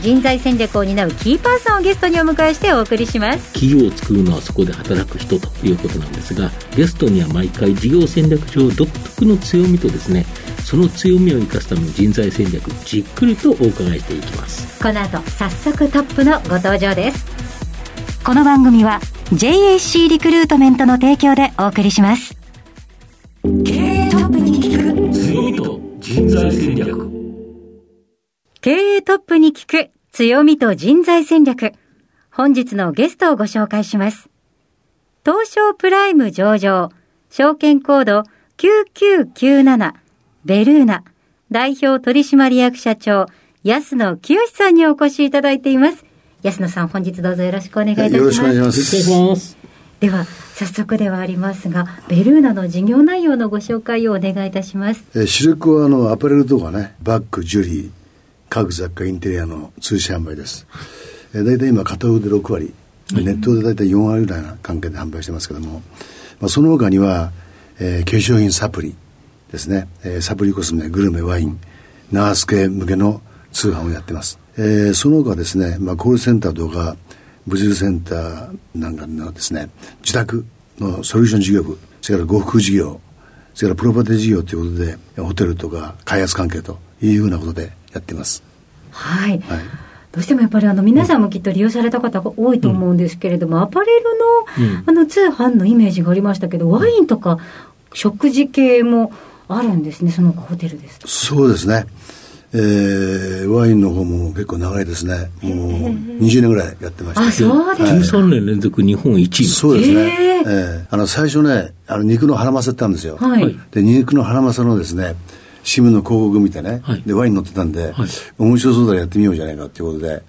人材戦略を担うキーパーソンをゲストにお迎えしてお送りします。企業を作るのはそこで働く人ということなんですがゲストには毎回事業戦略上独特の強みとですねその強みを生かすための人材戦略じっくりとお伺いしていきます。この後早速トップのご登場です。この番組は JAC リクルートメントの提供でお送りします。経営トップに聞く。強みと人材戦略。経営トップに聞く強みと人材戦略。本日のゲストをご紹介します。東証プライム上場証券コード9997ベルーナ。代表取締役社長安野清さんにお越しいただいています。安野さん本日どうぞよろしくお願いいたします。よろしくお願いします。します。では早速ではありますがベルーナの事業内容のご紹介をお願いいたします。えーシルクはあのアパレルとかね、バッグ、ジュリー、家具雑貨、インテリアの通信販売です。えー、大体今、片腕で6割、ネットで大体4割ぐらいな関係で販売してますけども、まあ、その他には、えー化粧品サプリですね、えーサプリコスメ、グルメ、ワイン、ナース系向けの通販をやってます。えーその他ですね、まあ、コールセンターとか、物流センターなんかのですね、自宅のソリューション事業部、それから呉服事業、それからプロパティ事業ということで、ホテルとか開発関係というふうなことでやっています。はい、はい。どうしてもやっぱりあの皆さんもきっと利用された方が多いと思うんですけれども、アパレルの,、あの通販のイメージがありましたけど、ワインとか食事系もあるんですね、その他ホテルですと。そうですね。えー、ワインの方も結構長いですね。もう20年ぐらいやってました。あ、そうですか。13年連続日本一位そうですね。へーえーあの、最初ね、あの、肉のハラマサってあるんですよ。はいで、肉のハラマサのですね、新聞の広告見てね、はい。で、ワイン乗ってたんで、はい。面白そうだらやってみようじゃないかっていうことで、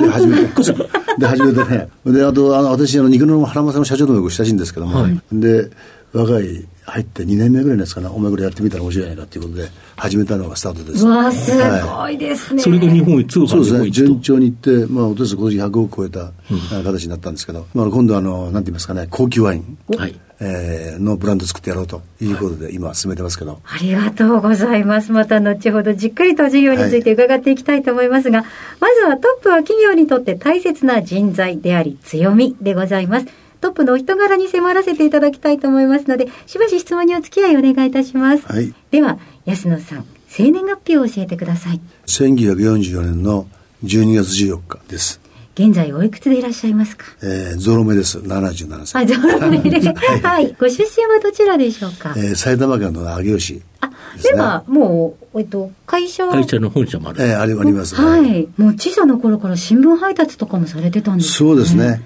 で、始めて、で、始めてね、で、あと、あの、私、あの、肉のハラマサの社長ともよく親しいんですけども、はい。で、若い、入って2年目ぐらいのやつかな、お前これやってみたら面白いじゃないかっていうことで、始めたのがスタートです。うわあ、すはい。ごいですね。それが日本一通そうですね、販日本一と順調にいって、まあ、おととし今年100億超えた、あ形になったんですけど、まあ、今度はあの、なんて言いますかね、高級ワイン、はいえーのブランド作ってやろうということで、今進めてますけど、ありがとうございます。また後ほどじっくりと事業について伺っていきたいと思いますが、まずはトップは企業にとって大切な人材であり強みでございます。トップのお人柄に迫らせていただきたいと思いますので、しばし質問にお付き合いお願いいたします。はいでは、安野さん、生年月日を教えてください。1944年の12月14日です。現在おいくつでいらっしゃいますか？えーゾロ目です、77あ、歳。ゾロ目で。はい。ご出身はどちらでしょうか？えー埼玉県の上尾市あ、では、もう、えっと、会社会社の本社もある、えーあります、はい。もう小さな頃から新聞配達とかもされてたんですそうですね。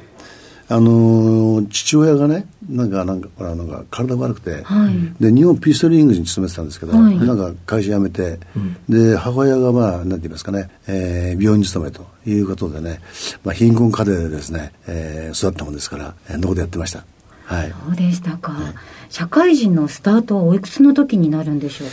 あのー父親がね、なんか、なんか、なんか、体悪くて、はい。で、日本ピストリングに勤めてたんですけど、はい。なんか会社辞めて、で、母親がまあ、なんて言いますかね、えー病院に勤めということでね、まあ、貧困家庭でですね、えー育ったもんですから、えー、のこでやってました。はい。そうでしたか。社会人のスタートはおいくつの時になるんでしょうか？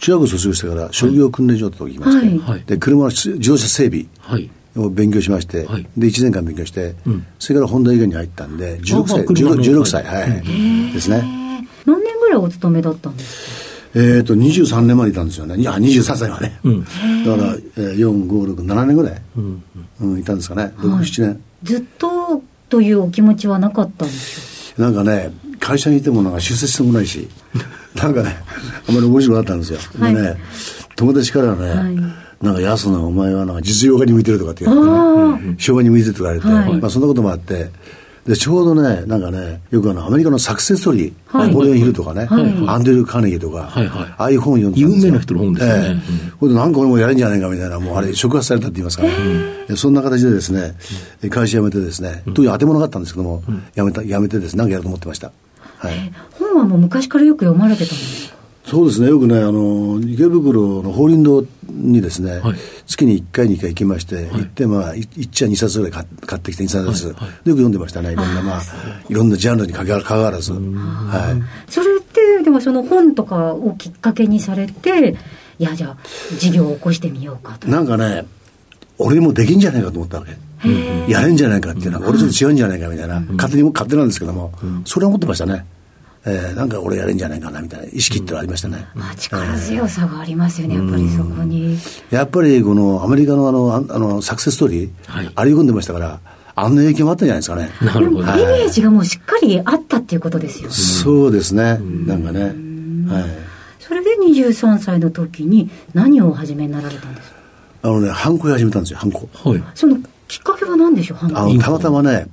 中学卒業してから、商業訓練所とこ行きまして、はいはい。で、車の自動車整備。はいを勉強しまして、はい。で、1年間勉強して、うん。それから本田医院に入ったんで、16あ歳、車の 16, 16歳、はい、ですね。えー何年ぐらいお勤めだったんですえっ、と、23年までいたんですよね。いや、23歳はね。うん。だから、えー、4、5、6、7年ぐらい、うんうん、いたんですかね。6、はい。7年。かずっとというお気持ちはなかったんでしなんかね、会社にいてもなんか出世してもないし、なんかね、あんまり面白くなかったんですよ。はい。でね、友達からはね、はいなんか安野お前はなんか実用家に向いてるとかって言われてね、商売に向いてるとか言われて、はい。まあそんなこともあって、で、ちょうどね、なんかね、よくあの、アメリカのサクセスストーリー、はい。ナポレオンヒルとかね、はい。アンドリュー・カーネギーとか、はい。はい。ああいう本読んでたんですよ。有名な人の本ですね。ええ。これでなんか俺もやれんじゃないかみたいな、もうあれ、触発されたって言いますかね。でそんな形でですね、会社辞めてですね、当時当て物があったんですけども、辞めた、辞めてですね、なんかやると思ってました。はい。本はもう昔からよく読まれてたんですか？そうですね、よくね、あの池袋の法輪堂にですね、はい。月に1回、2回行きまして、行って、まあ、い一茶2冊ぐらい買買ってきて、2、3冊、はい。はい。よく読んでましたね、いろんな、まあ、いろんなジャンルにかかわかわらず。はい。それって、でもその本とかをきっかけにされて、いや、じゃあ、事業を起こしてみようかと。なんかね、俺もできんじゃないかと思ったわけ。やれんじゃないかっていうのは、俺ちょっと違うんじゃないかみたいな、勝手にも勝手なんですけども、それは思ってましたね。えーなんか俺やれんじゃないかなみたいな意識ってのはありましたね。まあ、力強さがありますよね、やっぱりそこに。やっぱりこのアメリカのあの、ああの、サクセスストーリー、はいあれ読んでましたから、あんな影響もあったんじゃないですかね。なるほど。イメージがもうしっかりあったっていうことですよね。そうですね。なんかね。はい。それで23歳の時に何をお始めになられたんですか？あのね、ハンコ屋始めたんですよ、ハンコ。はい。そのきっかけは何でしょう、反抗あの、たまたまね、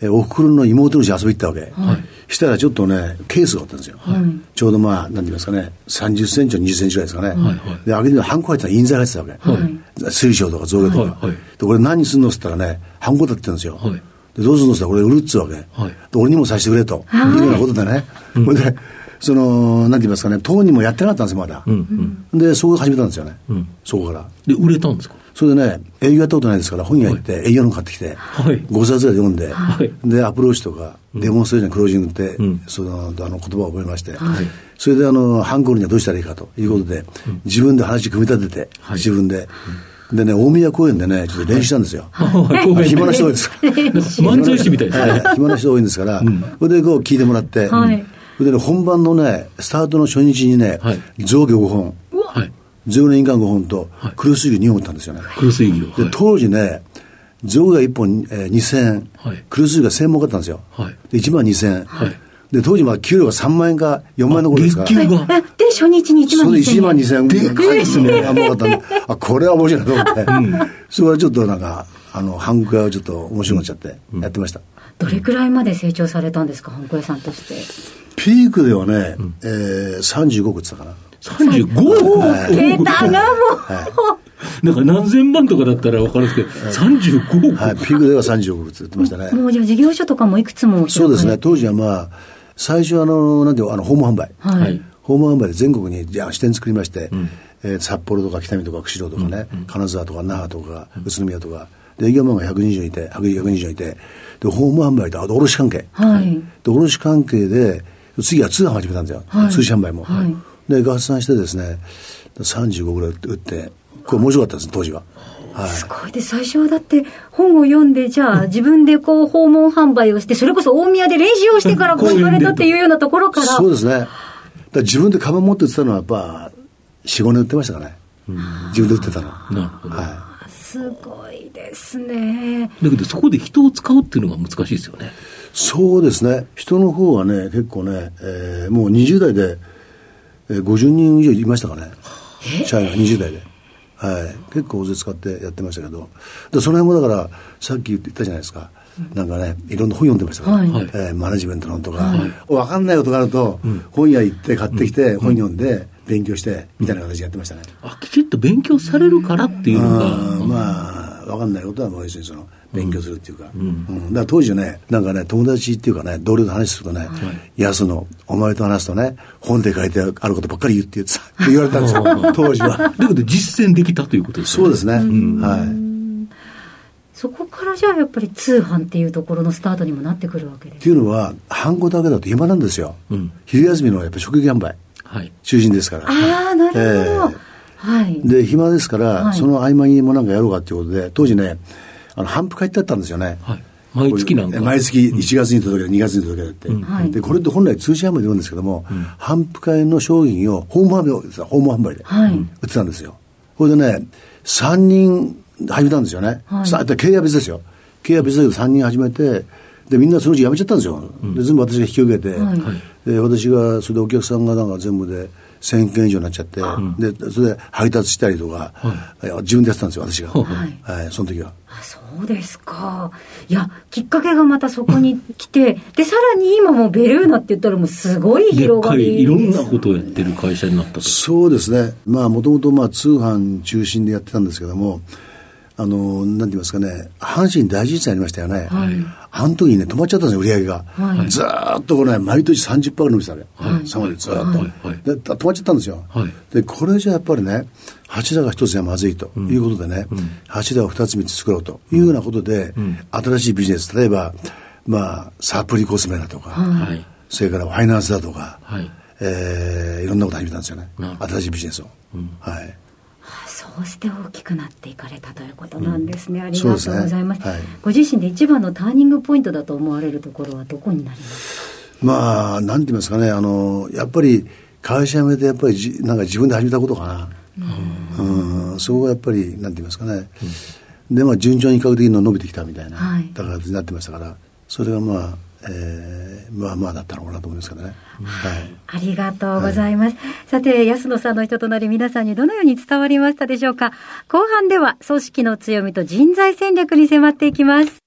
えおふくろの妹の家遊び行ったわけ。はい。したらちょっとね、ケースがあったんですよ。はいちょうどまあ、なんて言いますかね、30センチと20センチぐらいですかね。はいはいで、開けてみたらハンコ入ってたら印材入ってたわけ。はい水晶とか象牙とか。はいはいで、これ何すんのっつったらね、ハンコだって言うんですよ。はいで、どうすんのっつったら、これ売るっつうわけ。はいで俺にもさせてくれと。いうようなことでね。それで、その、なんて言いますかね、当にもやってなかったんですよ、まだ。うんで、そこで始めたんですよね。うんそこから。で、売れたんですか？それでね、営業やったことないですから、本屋行って営業の買ってきて、はい。5冊ぐらい読んで、はい。で、アプローチとか、デモンストレーション、クロージングって、ん。その、あの、言葉を覚えまして、それで、あの、ハンコールにはどうしたらいいかということで、自分で話組み立てて、はい。自分で。でね、大宮公園でね、ちょっと練習したんですよ。はい。暇な人多いです。から。漫才師みたいですね。はい。暇な人多いんですから、それでこう聞いてもらって、はい。それでね、本番のね、スタートの初日にね、はい。象牙5本、はい。象年間5本とはい、クルス牛2本打ったんですよね。黒水牛を。ではい当時ね、象が1本、えー2000円、はいクルーズが1000円儲かったんですよ。はいで1万2000円、はいで、当時まあ給料が3万円か4万円の頃ですから。月給が？えで、初日に1万それで1万2000 2000円。でかいですねあ儲かったんで、あ、これは面白いなと思って。それからちょっとなんか、あの、ハンコ屋をちょっと面白くなっちゃって、やってました。どれくらいまで成長されたんですか、ハンコ屋さんとして？ピークではね、えー、35億って言ったかな。35億桁がもなんか何千万とかだったら分かるんですけど、35億。はい、ピークでは35億って言ってましたねう、。もうじゃあ事業所とかもいくつもそうですね、当時はまあ、最初あの、なんていうのあの、ホーム販売。ははいい。ホーム販売で全国にじゃあ支店作りまして、えー札幌とか北見とか釧路とかね、金沢とか那覇とか宇都宮とか、で営業マンが100人以上いて、100人以上いて、で、ホーム販売と、あと卸関係。はい。で、卸関係で、次は通販始めたんですよ。はい通信販売も。はいで、合算してですね、35ぐらい売って、これ面白かったです、当時は。はい。すごいで、最初はだって本を読んで、じゃあ自分でこう訪問販売をして、それこそ大宮で練習をしてからこう行かれたっていうようなところから。そうですね。だから自分でカバン持って売ってたのはやっぱ、4、5年売ってましたかね。自分で売ってたの。なるほど。はすごいですね。だけどそこで人を使うっていうのが難しいですよね。い。そうですね。人の方はね、結構ね、えーもう20代で、えー50人以上いましたかね。社員が20代で。はい。結構大勢使ってやってましたけど。でその辺もだから、さっき言ったじゃないですか。なんかね、いろんな本読んでましたから、はいはいえーマネジメントの本とか、わかんないことがあると、本屋行って買ってきて、本読んで、勉強して、みたいな形でやってましたね。あ、きちっと勉強されるからっていうのが、まあ、わかんないことはもう要するにその、勉強するっていうか。うんだから当時ね、なんかね、友達っていうかね、同僚と話するとね、安野、お前と話すとね、本で書いてあることばっかり言って言ってさ、って言われたんですよ、当時は。だけど実践できたということですね。そうですね。はい。そこからじゃあやっぱり通販っていうところのスタートにもなってくるわけです。っていうのは、ハンコだけだと暇なんですよ。うん昼休みのやっぱ食撃販売、はい。中心ですから。ああ、なるほど。えはい。で、暇ですから、はいその合間にもなんかやろうかっていうことで、当時ね、あの、販布会ってあったんですよね。はい。毎月なんか。毎月1月に届ける、2月に届けるって、はいで、これって本来通信販売で言うんですけども、販布会の商品をホーム販売を、ホーム販売ではい売ってたんですよ。これでね、3人始めたんですよね。はいさ経営は別ですよ。経営は別だけど3人始めて、で、みんなそのうち辞めちゃったんですよ。で、全部私が引き受けて、はいで、私が、それでお客さんがなんか全部で1000件以上になっちゃって、で、それで配達したりとか、いや自分でやってたんですよ、私が。はいはい、その時は。あそうですか。いや、きっかけがまたそこに来て、で、さらに今もうベルーナって言ったらもうすごい広がりいろんなことをやってる会社になったと。そうですね。まあ、もともとまあ通販中心でやってたんですけども、あの、なんて言いますかね、阪神大震災ありましたよね。はい、あの時にね、止まっちゃったんですよ、売り上げが。はい、ずーっとこれ、ね、毎年30%ぐらい伸びてたね。はい、3割ずーっと、はい、で。止まっちゃったんですよ。はい、で、これじゃやっぱりね、柱が一つじゃまずいということでね、うん、柱を二つ三つ作ろうというようなことで、うん、新しいビジネス、例えば、まあ、サプリコスメだとか、はい、それからファイナンスだとか、はい、えー、いろんなこと始めたんですよね。新しいビジネスを。うん、はい。そうして大きくなっていかれたということなんですね。うん、ありがとうございます。すねはい、ご自身で一番のターニングポイントだと思われるところはどこになりますか？まあ、なんて言いますかね、あの、やっぱり会社辞めてやっぱりじなんか自分で始めたことかな。うん、うんそこがやっぱり、なんて言いますかね。うん、で、まあ、順調に比較的に伸びてきたみたいな、はい、だからになってましたから、それがまあ、えー、まあまあだったのかなと思いますけどね、はい、ありがとうございます、はい、さて安野さんの人となり皆さんにどのように伝わりましたでしょうか。後半では組織の強みと人材戦略に迫っていきます。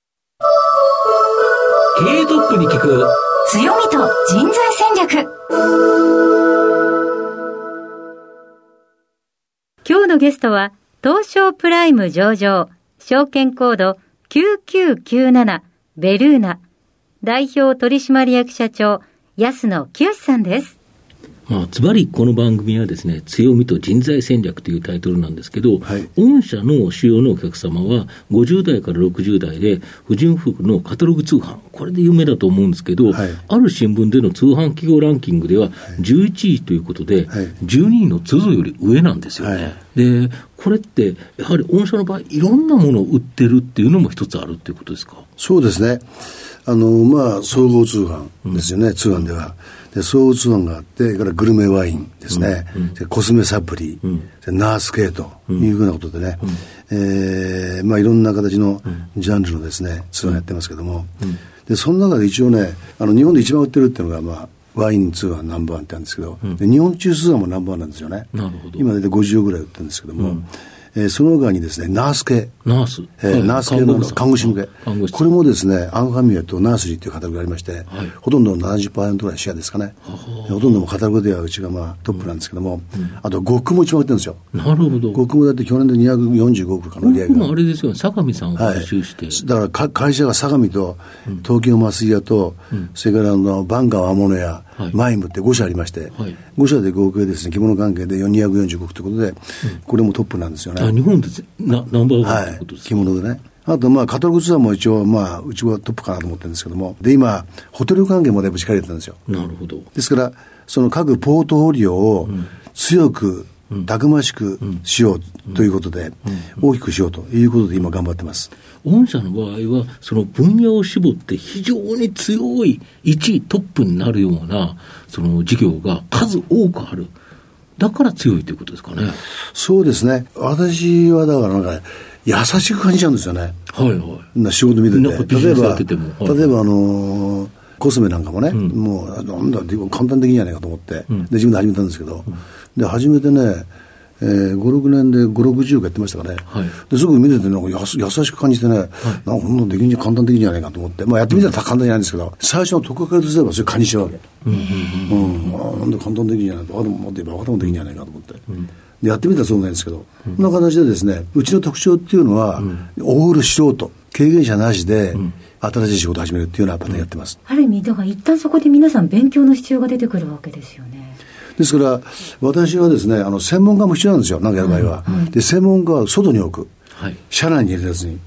経営トップに聞く。強みと人材戦略。今日のゲストは東証プライム上場証券コード9997ベルーナ代表取締役社長、安野清さんです。まあ、つまりこの番組はですね、強みと人材戦略というタイトルなんですけど、はい、御社の主要のお客様は、50代から60代で、婦人服のカタログ通販、これで有名だと思うんですけど、はい、ある新聞での通販企業ランキングでは、11位ということで、はい、12位の都度より上なんですよね。で、これって、やはり御社の場合、いろんなものを売ってるっていうのも一つあるっていうことですか？そうですね。あの、まあ、総合通販ですよね、うん、通販では。で、総合通販があって、それからグルメワインですね、うん、コスメサプリ、うん、ナース系というふうなことでね、うん、えー、まあ、いろんな形のジャンルのですね、通販やってますけども、で、その中で一応ね、あの、日本で一番売ってるっていうのが、まあ、ワイン通販ナンバーワンってあるんですけど、で日本酒通販もナンバーワンなんですよね。なるほど。今大体50ぐらい売ってるんですけども、えー、その他にですね、ナース系。ナース、えー、ナース系の看護師向け。これもですね、アンファミリアとナースリーというカタログがありまして、はい、ほとんど70%ぐらいシェアですかね。ほとんどもカタログではうちがまあトップなんですけども、うん、あと、呉服も一番売ってるんですよ。なるほど。呉服もだって去年で245億かの売り上げが。あれですよ、さが美さんを買収して。はい、だから会社がさが美と、東京麻酔屋と、うん、それからあのバンガー和物屋、はい、マイムって5社ありまして、はい、5社で合計ですね、着物関係で245億ということで、うん、これもトップなんですよね。日本でなナンバーワンということですか、はい、着物でね。あと、まあ、カタログツアーも一応、まあ、うちはトップかなと思ってるんですけども、で、今、ホテル関係もだいぶ力入れてるんですよ。なるほど。ですから、その各ポートフォリオを強く、たくましくしようということで、大きくしようということで今頑張ってます。御社の場合は、その分野を絞って非常に強い1位トップになるような、その事業が数多くある。だから強いということですかね。そうですね。私はだからなんか、優しく感じちゃうんですよね。はいはい。な仕事見てて。例えば、はい、例えばあのー、コスメなんかもね、うん、もう、なんだ、簡単的にじゃないかと思って、うん、で、自分で始めたんですけど、うん、で、始めてね、えー、5、6年で5、60やってましたからね。はい、ですぐ見てて、なんかや優しく感じてね、はい、なんかほんのできんじゃ簡単的じゃないかと思って、まあやってみたら簡単じゃないんですけど、最初のとっかかりとすればそれ感じちゃうわけ。うん、うん、なんで簡単的じゃないと、バカでも持ってバカでもできんじゃないかと思って。うん。やってみたらそうなんですけど、うん、こんな形でですね、うちの特徴っていうのは、うん、オール素人、経験者なしで、新しい仕事を始めるっていうようなパターンやってます。ある意味、だから一旦そこで皆さん勉強の必要が出てくるわけですよね。ですから、私はですね、あの、専門家も必要なんですよ、なんかやる場合は。はいはい、で、専門家は外に置く。はい、車内に入れたずに、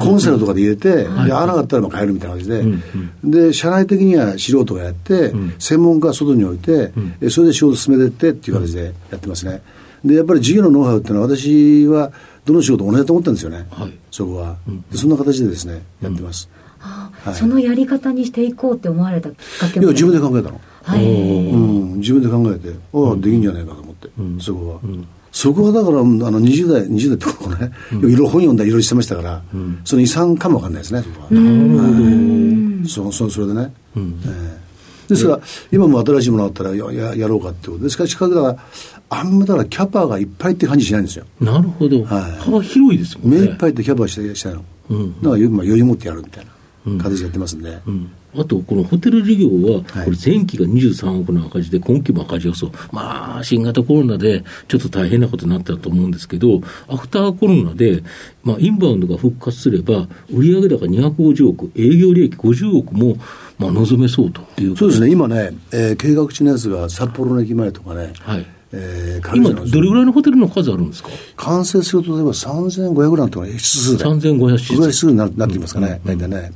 コンセルとかで入れて、はい、で合わなかったらもう変えるみたいな感じで、うんうん、で、社内的には素人がやって、うん、専門家は外に置いて、うん、それで仕事進めてってっていう形でやってますね。で、やっぱり事業のノウハウっていうのは、私はどの仕事も同じだと思ってるんですよね、はい、そこは、うん、そんな形でですね、やってます。はい、そのやり方にしていこうって思われたきっかけいや、自分で考えたの。はい、うん、自分で考えて、ああ、できんじゃないかと思って、うん、そこは。うんそこはだから、あの、20代、20代ってことね、いろいろ本読んだりいろいろしてましたから、その遺産かもわかんないですね、そこは。なるほど。そ、そ、それでね。うんえー、ですから、今も新しいものあったらやややろうかってことですから、近くだから、あんまだからキャパがいっぱいって感じしないんですよ。なるほど。はい、幅広いですもんね。目いっぱいってキャパしてしたの。うん、だから、まあ、余裕持ってやるみたいな。形でやってますんで。うんあと、このホテル事業は、これ前期が23億の赤字で、今期も赤字予想。まあ、新型コロナでちょっと大変なことになったと思うんですけど、アフターコロナで、まあ、インバウンドが復活すれば、売上高250億、営業利益50億も、まあ、望めそうというそうですね、今ね、えー、計画中のやつが札幌の駅前とかね、はい。えー、今、どれぐらいのホテルの数あるんですか？完成すると、例えば3500なんてのが指数で、3500指数になってきますかね、大体ね。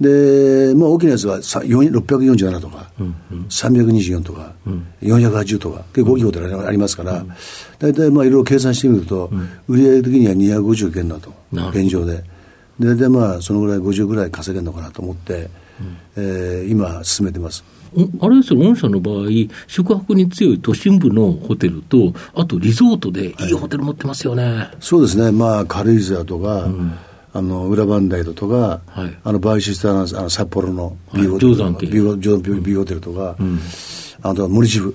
で、まあ、大きなやつは647とか、うんうん、324とか、うん、480とか、結構大きいホテルありますから、大体まあいろいろ計算してみると、うん、売上的には250件だと、現状で。で、でまあ、そのぐらい50ぐらい稼げるのかなと思って、うん、えー、今、進めてます。あれですよ、御社の場合、宿泊に強い都心部のホテルと、あとリゾートでいいホテル持ってますよね。はい、そうですね、まあ、軽井沢とか、うんあの裏磐梯とか、はい、あの買収したあの札幌のビーホテルとか、ビーホテルとか、うん、あとは森支部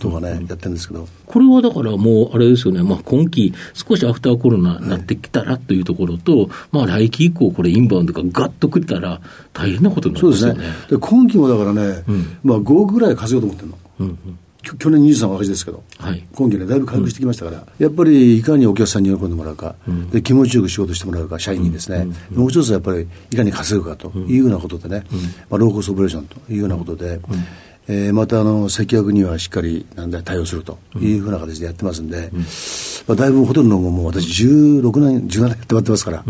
とかね、うん、やってるんですけど。これはだからもう、あれですよね、まあ、今期、少しアフターコロナになってきたらというところと、はい、まあ、来期以降、これ、インバウンドががっとくれたら、大変なことになりますよね。そうですね。今期もだからね、うん、まあ、5億ぐらい稼ごうと思ってるの。うんうん去年23赤字ですけど、はい、今期ね、だいぶ回復してきましたから、うん、やっぱりいかにお客さんに喜んでもらうか、うん、で気持ちよく仕事してもらうか、社員にですね、うん、もう一つはやっぱりいかに稼ぐかというようなことでね、まあ、ローコストオペレーションというようなことで、えー、またあの接客にはしっかりなんだ対応するというふうな形でやってますんで、まあ、だいぶホテルの方も私16年、17年やってますから。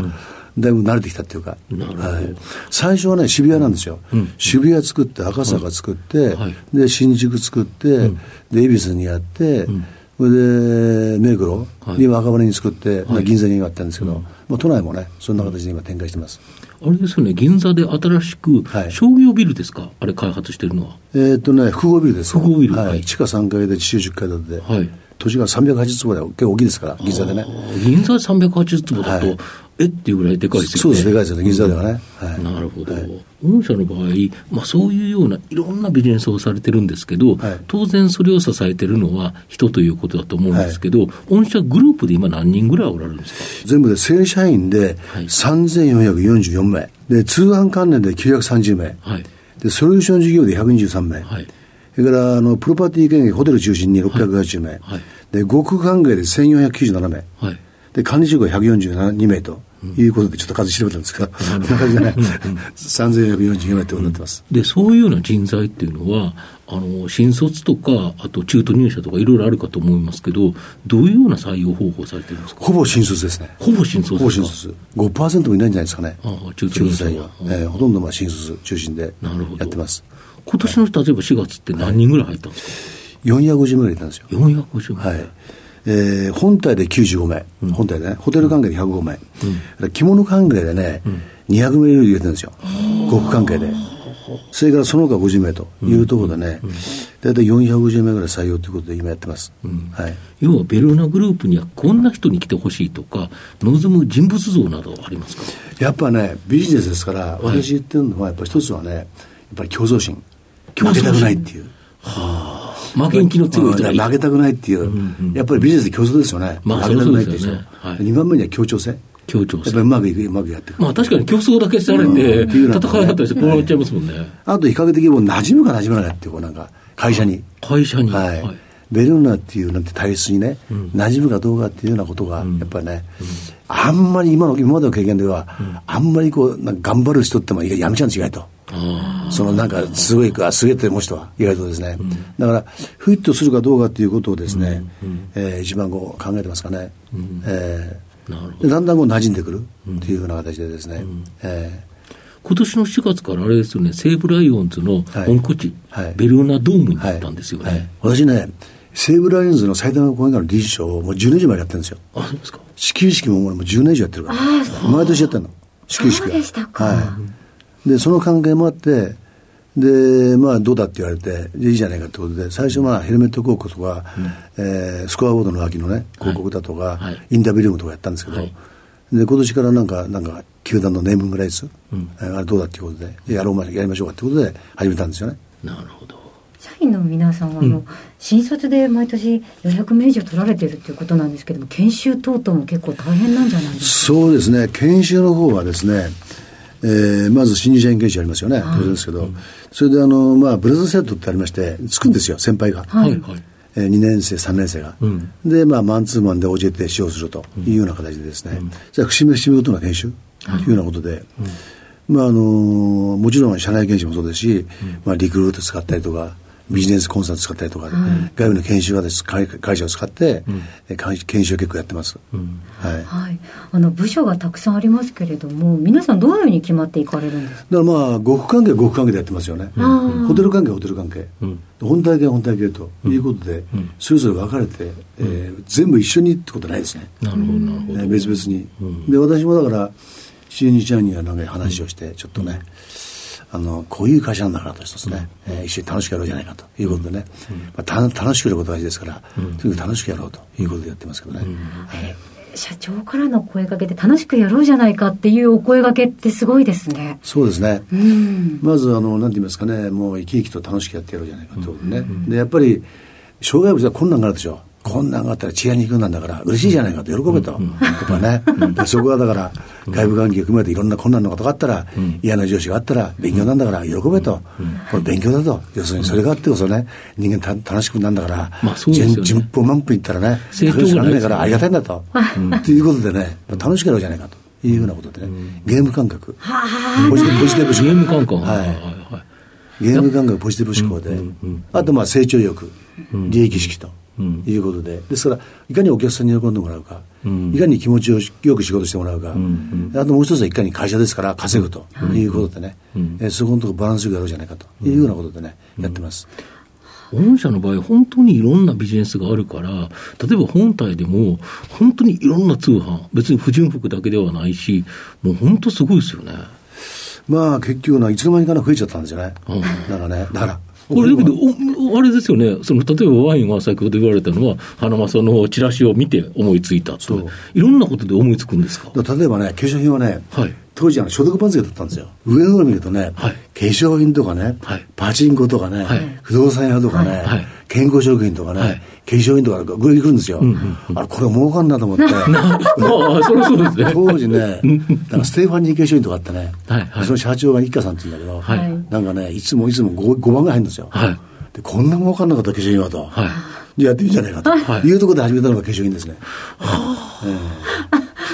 だいぶ慣れてきたっていうか、はい、最初はね、渋谷なんですよ、うん、渋谷作って、赤坂作って、はい、で新宿作って、うん、で恵比寿にやって、うん、それで目黒に若羽に作って、はい、銀座にやったんですけど、まあ、都内もね、そんな形で今、展開してます。あれですよね、銀座で新しく、商業ビルですか、あれ、開発してるのは。えっとね、複合ビルです。複合ビル、はい、地下3階で地中10階建てで。はい。土地が380坪で結構大きいですから、銀座でね。銀座で380坪だと、はい、え？っていうぐらいでかいですよね。そうです、でかいですよね、銀座ではね。はい、なるほど。はい、御社の場合、まあ、そういうようないろんなビジネスをされてるんですけど、はい、当然それを支えてるのは人ということだと思うんですけど、はい、御社グループで今何人ぐらいおられるんですか？全部で正社員で3444名、で、通販関連で930名、はい、で、ソリューション事業で123名、はい、それからあのプロパティ権益、ホテル中心に680名、はい、で、航空関係で1497名、はい、で、管理職が142名と。いうことでちょっと数調べたんですけど、こんなね、3444名ってことになってます。で、そういうような人材っていうのは、あの、新卒とか、あと中途入社とかいろいろあるかと思いますけど、どういうような採用方法されてるんですか？ほぼ新卒ですね。ほぼ新卒ほぼ新卒。5%もいないんじゃないですかね。ああ、中途入社は。えー、ほとんどまあ新卒中心でやってます。今年の例えば4月って何人ぐらい入ったんですか、はい、?450 名入れたんですよ。450名はい。えー、本体で95名、うん、本体でね、ホテル関係で105名、うん、着物関係でね、うん、200名入れてるんですよ、航空関係で。それからその他50名というところでね、大体450名ぐらい採用ということで今やってます、はい、要はベルーナグループにはこんな人に来てほしいとか、望む人物像などありますか？やっぱね、ビジネスですから、私言ってるのは、やっぱ一つはね、やっぱり競争心、負けたくないっていう。はあ負けん気の強い人負けたくないっていう、うんうん、やっぱりビジネスで競争ですよね。まあ、負けたくないっていう人。ねはい、2番目には協調性？協調性。やっぱりうまくいく、うまくやっていく。まあ確かに競争だけされて、うん、戦いだったりして、こうなっちゃいますもんね。あと、比較的もう馴染むか馴染まないっていう、こうなんか、会社に。会社に。はい。はい、ベルーナっていうなんて体質にね、うん、馴染むかどうかっていうようなことが、やっぱりね、うん、あんまり今の、今までの経験では、あんまりこう、頑張る人ってもやめちゃうん違いと。そのなんか、すごいか、すげえと思う人は、意外とですね、うん、だから、フィットするかどうかっていうことをですね、うんうん、えー、一番こう考えてますかね。うん、えー、だんだんこう馴染んでくるっていうふうな形でですね、うん、えー今年の4月からあれですよね、西武ライオンズの本拠地、はいはい、ベルーナドームになったんですよね。はい、私ね、西武ライオンズの埼玉公園からの理事長をもう10年以上前やってるんですよ。あ、そうですか。始球式ももう10年以上やってるから。毎年やってるの。始球式は。そうでしたか。はい。で、その関係もあって、で、まあ、どうだって言われて、いいじゃないかってことで、最初、まあ、ヘルメット広告とか、うん、えー、スコアボードの脇のね、広告だとか、はい、インタビュールームとかやったんですけど、はい、で、今年からなんか、なんか、球団のネーミングライス、うん、あれどうだっていうことで、やろうま、やりましょうかってことで始めたんですよね。なるほど。社員の皆さんは、あの、うん、新卒で毎年400名以上取られてるっていうことなんですけども、研修等々も結構大変なんじゃないですか？そうですね、研修の方はですね、えー、まず新入社員研修ありますよね、当然ですけど、それであの、まあ、ブレザーセットってありまして、つくんですよ、先輩が。はい。はいえー、2年生、3年生が、うん、で、まあ、マンツーマンで OJT 使用すると。いうような形でですね、うん、じゃあ、節目節目ごとの研修？とい。うようなことで、うん、まああのー、もちろん社内研修もそうですし、まあ、リクルート使ったりとか、ビジネスコンサル使ったりとか、はい、外部の研修がです。会会社を使って、うん、研修を結構やってます、うん、はい、はい、あの部署がたくさんありますけれども皆さんどのように決まっていかれるんですか？だからまあ極関係は極関係でやってますよね、うん、ホテル関係はホテル関係、本体系は本体系ということで、それぞれ分かれて、えー、全部一緒にってことないですね。なるほどなるほど、えー、別々に、で私もだから新日ちゃんにはなんか話をして、ちょっとね、あのこういう会社なんだからと一つね、うん、えー、一緒に楽しくやろうじゃないかということでね、うん、まあ、た楽しくやることが大事ですから、うん、とにかく楽しくやろうということでやってますけどね。はい。社長からの声かけで楽しくやろうじゃないかっていうお声がけってすごいですね。そうですね。うん、まずあのなんて言いますかね、もう生き生きと楽しくやってやろうじゃないかということね。でやっぱり障害物は困難があるでしょ。う。こんなんがあったら治安に行くんなんだから嬉しいじゃないかと喜べと、やっぱね、そこはだから外部関係を含めていろんな困難のことがあったら、嫌な上司があったら勉強なんだから喜べと、これ勉強だと要するにそれがあってこそね人間た楽しくなんだから、まあそうですね、順風満帆いったらね楽しくならないからありがたいんだと、ということでね楽しくやろうじゃないかと。いうふうなことでね、ゲーム感覚。ポジティブゲーム感覚。はい。ゲーム感覚ポジティブ思考で、あとまあ成長欲、利益意識と。いうことで、ですから、いかにお客さんに喜んでもらうか、いかに気持ちをよく仕事してもらうか、あともう一つはいかに会社ですから稼ぐということでね、えそこのところバランスよくやろうじゃないかというようなことでね、やってます。御社の場合、本当にいろんなビジネスがあるから、例えば本体でも、本当にいろんな通販、別に不純服だけではないし、もう本当すごいですよね。まあ結局な、いつの間にかな増えちゃったんですよね。だからね、だから、これだけど、あれですよね、その例えばワインは先ほど言われたのは、花正のチラシを見て思いついたと、いろんなことで思いつくんですか？例えばね、化粧品はね、はい、当時は所得番付だったんですよ。上の方見るとね、はい、化粧品とかね、はい、パチンコとかね、不動産屋とかね、健康食品とかね、化粧品とかぐるりくるんですよ。あれ、これ儲かんなと思って。まあ、そりゃそうですね。当時ね、なんかステファニー化粧品とかあってね、その社長が一家さんって言うんだけど、なんかね、いつもいつも 5, 5番が入るんですよ。でこんな儲かんなかった化粧品はと。じゃあやってみるじゃないかというところで始めたのが化粧品ですね。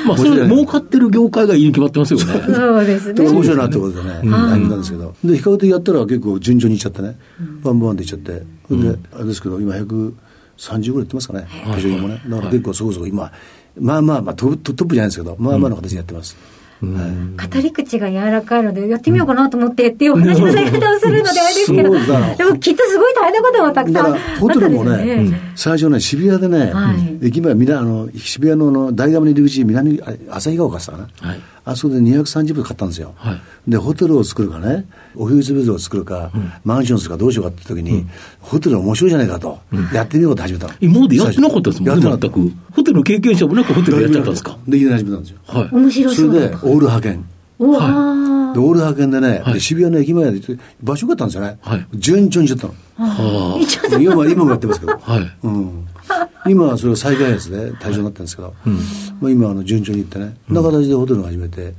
まあ、それ、儲かってる業界がいいに決まってますよね。そうですね。面白いなってことでね、始めたんですけど。で、比較的やったら結構順調にいっちゃってね、バンバンでいっちゃって、それで、あれですけど、今130ぐらいいってますかね、化粧品もね。だから結構そこそこ今、まあまあまあトップトップじゃないですけど、まあまあの形でやってます。語り口が柔らかいので、やってみようかなと思ってっていうお話のされ方をするのであれですけど、でもきっとすごい大変なこともたくさんあホテルもね、最初ね、渋谷でね、駅前、あの渋谷の大学の入り口、南、旭川かったかな。あそこで230分買ったんですよ、はい、でホテルを作るかねオフィスビルを作るか、うん、マンションするかどうしようかって時に、うん、ホテル面白いじゃないかと、うん、やってみようと始めたの。今までやってなかったですもんね全くホテルの経験者もなくホテルやっちゃったんですか？できな始めたんですよ、はい、面白そうそれでオール派遣。はい、でオール派遣でね、はい、渋谷の駅前で場所があったんですよね、はい、順調にしちゃったの、はあ、今今もやってますけど、はい。うん今はそれを再開発で対象になってるんですけど、うん、まあ、今あの順調にいってね、な形でホテルを始めて、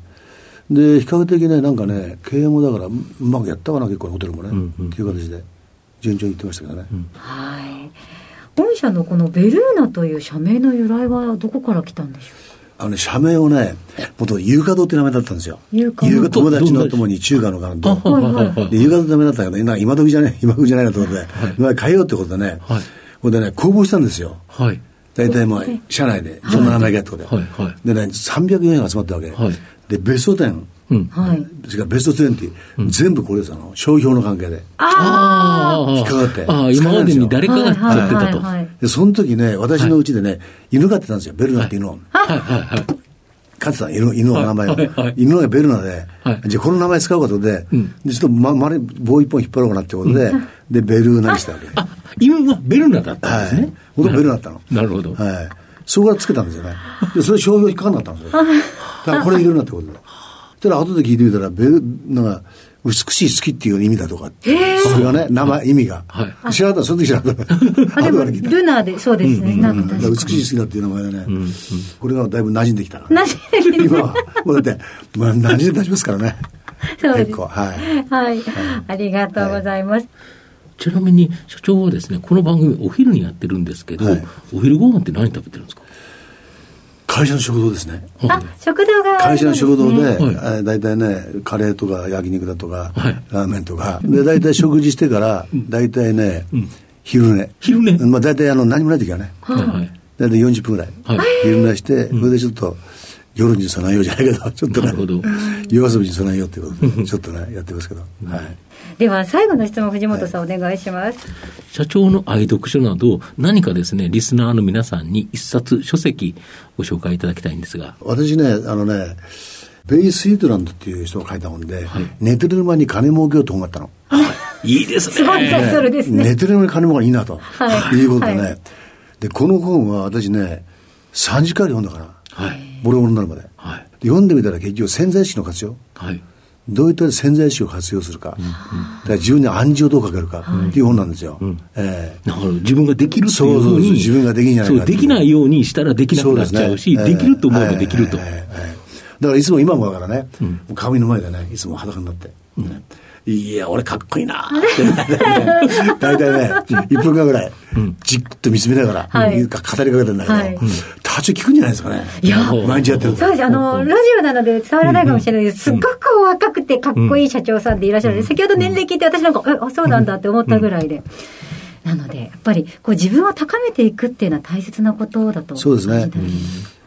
で比較的ねなんかね経営もだからうまくやったかな結構ホテルもね、うんうん、っていう形で。順調にいってましたけどね、うん、はい。本社のこのベルーナという社名の由来はどこから来たんでしょう？あのね、社名をね、もと優香堂って名前だったんですよ。友達の友に中華の関東。で、優香堂って名前だったけど、今時じゃない、今時じゃないなと思って、はい、変えようってことでね、はい、これでね、公募したんですよ。はい。大体まあ、社内で、そんな名前がやってことで。はい。はい。でね、300円が集まったわけ。はい。で、ベスト10。うん、はい。それからベスト20、うん、全部これです、あの、商標の関係で。ああ。引っかかって。ああ、今までに誰かがやってたと。で、その時ね、私のうちでね、犬飼ってたんですよ、ベルナって犬を。はいはいはい。飼ってた犬犬の名前を、犬がベルナで、じゃあこの名前使うことで、でちょっとま、まる棒一本引っ張ろうかなってことで、で、ベルナにしたわけ。あ、犬はベルナだったんですね。本当ベルナだったの。なるほど。はい。そこからつけたんですよね。で、それ商標引っかかんなかったんですよ。だからこれ入れるなってことで。したら後で聞いてみたら、ベル、なんか、美しい好きっていう意味だとか。それがね、名前、意味が。はい知らなかった、その時知らなかった。あ、で後も。ルナーで、そうですね。美しい好きだっていう名前でね、これがだいぶ馴染んできたから、なじみ今は、もうだって、まあ、馴染んで出しますからね。そうです結構、はい。はい。ありがとうございます。ちなみに、社長はですね、この番組お昼にやってるんですけど、はいお昼ご飯って何食べてるんですか？会社の食堂ですね。あ、食堂があ会社の。食堂で、大体ね、カレーとか焼肉だとか、はいラーメンとか、で、大体食事してから、大体ね、昼寝。昼寝？まあ大体あの、何もない時はね、はいはい。大体40分ぐらい。はい昼寝して、それでちょっと、夜に備えようじゃないけど、ちょっとねなるほど、夜遊びに備えようっていうことで、ちょっとね、やってますけど、はい。では、最後の質問、藤本さん、お願いします。社長の愛読書など、何かですね、リスナーの皆さんに一冊書籍ご紹介いただきたいんですが。私ね、あのね、ベイ・スイートランドっていう人が書いた本で、はい寝てる間に金儲けようと思ったの。いいですね。すごいタイトルですね。寝てる間に金儲けいいなと、、はいうことでね、はいで、この本は私ね、3時間読んだから、はい。ボロボロになるまで。はい。で読んでみたら結局潜在意識の活用。はい。どういった潜在意識を活用するか。だから自分に暗示をどうかけるかっていう本なんですよ。ええだから自分ができるというそうそうそうふうに、自分ができないかそう、できないようにしたらできなくなっちゃうし、で,、そうですねきると思えばできると。ええええええだからいつも今もだからね、もう鏡の前でね、いつも裸になって、ねいや、俺かっこいいな。って、大体ね、1分間ぐらい、じっと見つめながら、はい。語りかけてんだけど、はい。途中聞くんじゃないですかね。いや。毎日やってると。そうです。あの、ラジオなので伝わらないかもしれないです。すっごくお若くてかっこいい社長さんでいらっしゃるので、先ほど年齢聞いて私なんか、え、あ、そうなんだって思ったぐらいで。なので、やっぱり、こう自分を高めていくっていうのは大切なことだと。そうですね。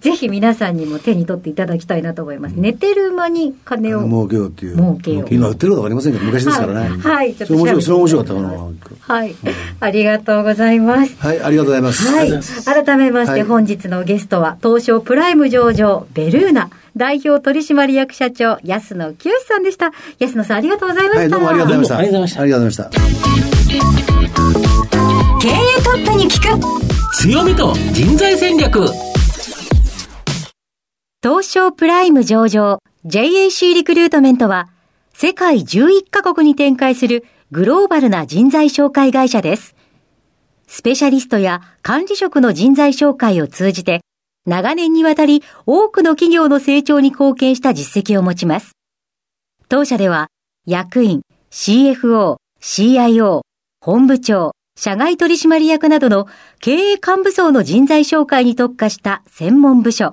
ぜひ皆さんにも手に取っていただきたいなと思います。寝てる間に金を。儲けようっていう。儲けよう今売ってることわかりませんけど、昔ですからね。はいはいちょっそれ面白い、それ面白かった、この。はい。ありがとうございます。はい、ありがとうございます。はい。改めましてはい本日のゲストは、東証プライム上場、ベルーナ、代表取締役社長、安野清さんでした。安野さん、ありがとうございました。はい、どうもありがとうございました。どうもありがとうございましたありがとうございました。経営トップに聞く強みと人材戦略。東証プライム上場 JAC リクルートメントは世界11カ国に展開するグローバルな人材紹介会社です。スペシャリストや管理職の人材紹介を通じて長年にわたり多くの企業の成長に貢献した実績を持ちます。当社では役員、CFO、CIO、本部長、社外取締役などの経営幹部層の人材紹介に特化した専門部署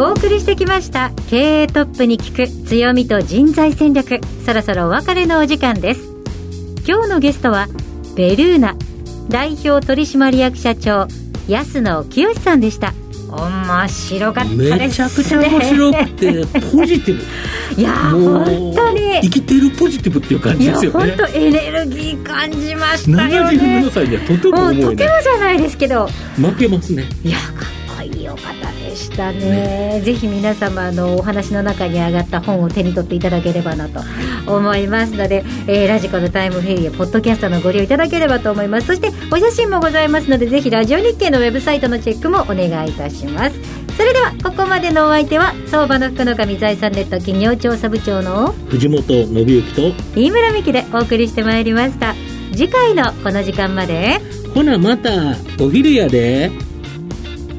お送りしてきました経営トップに聞く強みと人材戦略そろそろお別れのお時間です今日のゲストはベルーナ代表取締役社長安野清さんでした面白かったです、ね、めちゃくちゃ面白くて、ポジティブ。いや本当に生きてるポジティブっていう感じですよね。本当エネルギー感じましたよ77ね歳にはとてももう思えない。とてもじゃないですけど負けますね。いやいいお方でしたね。ぜひ皆様あのお話の中に上がった本を手に取っていただければなと思いますので、えーラジコのタイムフェリーポッドキャストのご利用いただければと思います。そしてお写真もございますのでぜひラジオ日経のウェブサイトのチェックもお願いいたします。それではここまでのお相手は相場の福の神財産ネット企業調査部長の藤本信之と、飯村美希でお送りしてまいりました。次回のこの時間まで。ほなまた、お昼やで。